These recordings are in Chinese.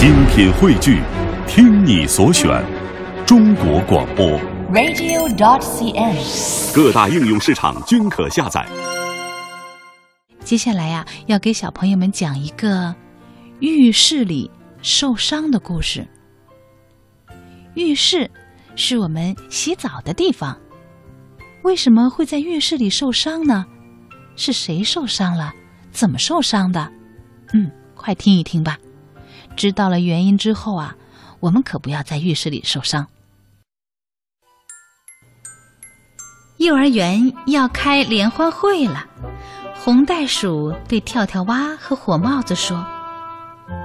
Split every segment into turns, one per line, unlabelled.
精品汇聚，听你所选，中国广播。
radio.dot.cn，。
各大应用市场均可下载。
接下来呀、要给小朋友们讲一个浴室里受伤的故事。浴室是我们洗澡的地方，为什么会在浴室里受伤呢？是谁受伤了？怎么受伤的？嗯，快听一听吧。知道了原因之后啊，我们可不要在浴室里受伤。幼儿园要开联欢会了。红袋鼠对跳跳蛙和火帽子说：“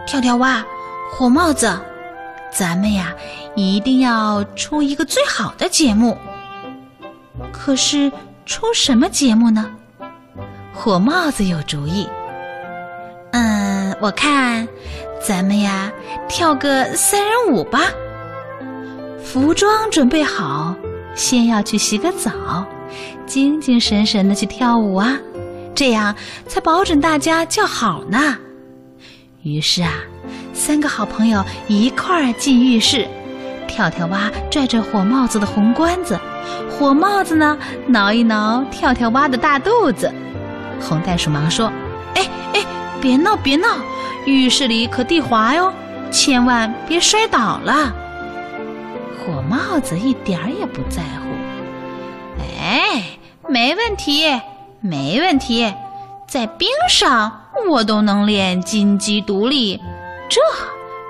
跳跳蛙，火帽子，咱们呀一定要出一个最好的节目。可是出什么节目呢？”火帽子有主意。嗯，我看咱们呀跳个三人舞吧。服装准备好，先要去洗个澡，精精神神的去跳舞啊。这样才保准大家叫好呢。于是啊，三个好朋友一块儿进浴室。跳跳蛙拽着火帽子的红冠子，火帽子呢挠一挠跳跳蛙的大肚子。红袋鼠忙说：“哎哎，别闹别闹，浴室里可地滑哟，千万别摔倒了。”火帽子一点儿也不在乎。哎，没问题。没问题，在冰上我都能练金鸡独立，这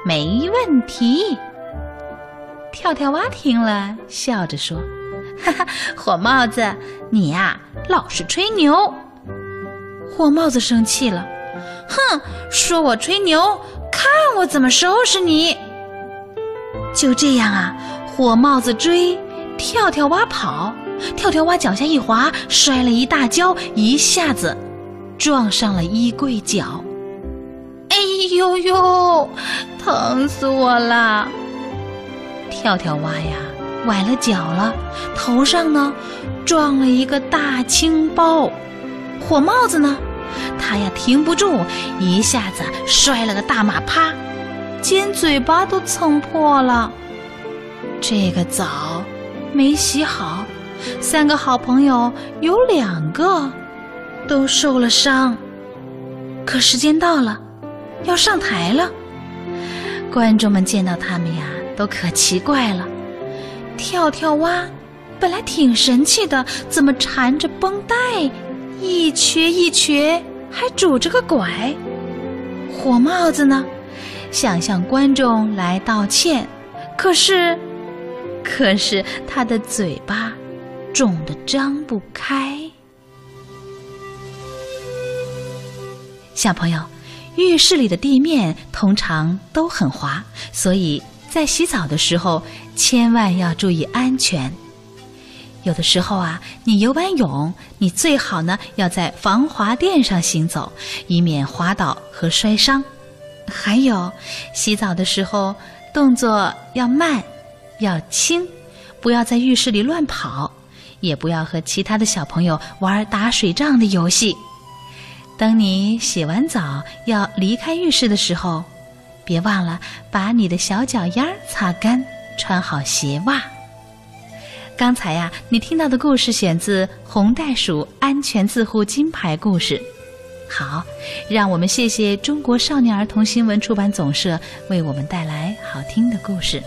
没问题。跳跳蛙听了，笑着说：“哈哈，火帽子，你呀、老是吹牛。”火帽子生气了，哼，说我吹牛，看我怎么收拾你！就这样啊，火帽子追，跳跳蛙跑。跳跳蛙脚下一滑，摔了一大跤，一下子撞上了衣柜角。哎呦呦，疼死我了！跳跳蛙呀，崴了脚了，头上呢撞了一个大青包。火帽子呢，他呀停不住，一下子摔了个大马趴，尖嘴巴都蹭破了。这个澡没洗好。三个好朋友有两个都受了伤，可时间到了，要上台了。观众们见到他们呀，都可奇怪了。跳跳蛙本来挺神气的，怎么缠着绷带，一瘸一瘸，还拄着个拐？火帽子呢，想向观众来道歉，可是，可是他的嘴巴。肿得张不开。小朋友，浴室里的地面通常都很滑，所以在洗澡的时候千万要注意安全。有的时候啊，你游完泳，你最好呢要在防滑垫上行走，以免滑倒和摔伤。还有，洗澡的时候动作要慢，要轻，不要在浴室里乱跑。也不要和其他的小朋友玩打水仗的游戏。等你洗完澡要离开浴室的时候，别忘了把你的小脚丫擦干，穿好鞋袜。刚才呀、你听到的故事选自《红袋鼠安全自护金牌故事》。好，让我们谢谢中国少年儿童新闻出版总社为我们带来好听的故事。